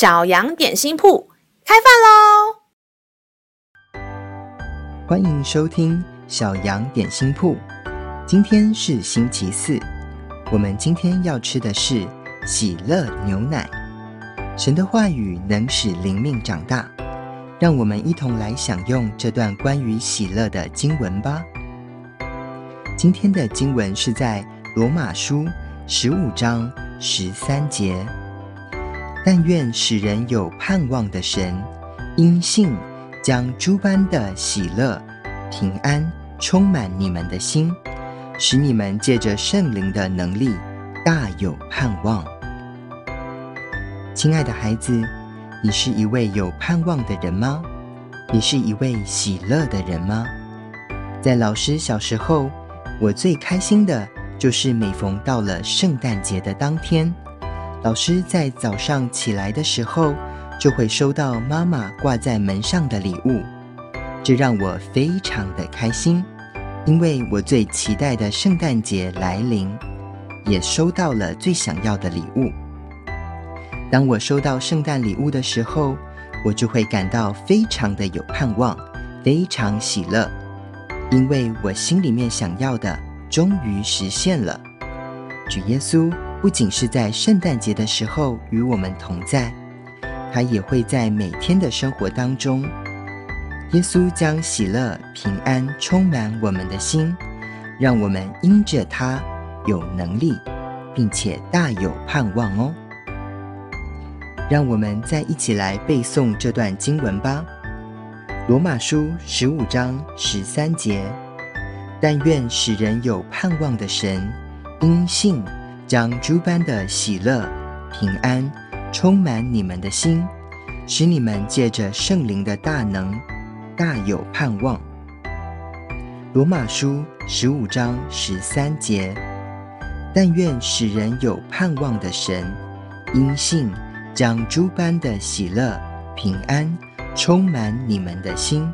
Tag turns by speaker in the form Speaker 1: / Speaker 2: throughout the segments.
Speaker 1: 小羊点心铺开饭喽！
Speaker 2: 欢迎收听小羊点心铺。今天是星期四，我们今天要吃的是喜乐牛奶。神的话语能使灵命长大，让我们一同来享用这段关于喜乐的经文吧。今天的经文是在罗马书十五章十三节。但愿使人有盼望的神，因信将诸般的喜乐、平安充满你们的心，使你们借着圣灵的能力大有盼望。亲爱的孩子，你是一位有盼望的人吗？你是一位喜乐的人吗？在老师小时候，我最开心的就是每逢到了圣诞节的当天。老师在早上起来的时候，就会收到妈妈挂在门上的礼物，这让我非常的开心，因为我最期待的圣诞节来临，也收到了最想要的礼物。当我收到圣诞礼物的时候，我就会感到非常的有盼望，非常喜乐，因为我心里面想要的终于实现了。主耶稣。不仅是在圣诞节的时候与我们同在，他也会在每天的生活当中。耶稣将喜乐、平安充满我们的心，让我们因着他有能力，并且大有盼望哦。让我们再一起来背诵这段经文吧，《罗马书》十五章十三节：但愿使人有盼望的神，因信。将诸般的喜乐、平安充满你们的心，使你们借着圣灵的大能，大有盼望。罗马书十五章十三节：但愿使人有盼望的神，因信将诸般的喜乐、平安充满你们的心，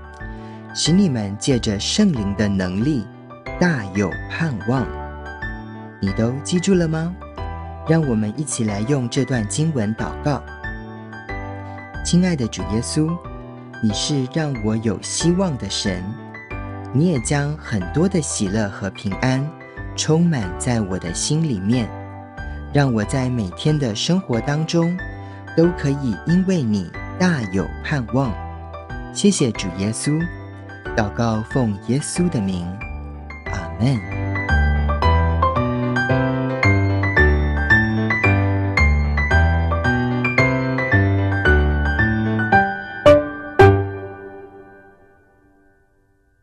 Speaker 2: 使你们借着圣灵的能力，大有盼望。你都记住了吗？让我们一起来用这段经文祷告。亲爱的主耶稣，你是让我有希望的神，你也将很多的喜乐和平安充满在我的心里面，让我在每天的生活当中都可以因为你大有盼望。谢谢主耶稣，祷告奉耶稣的名，阿门。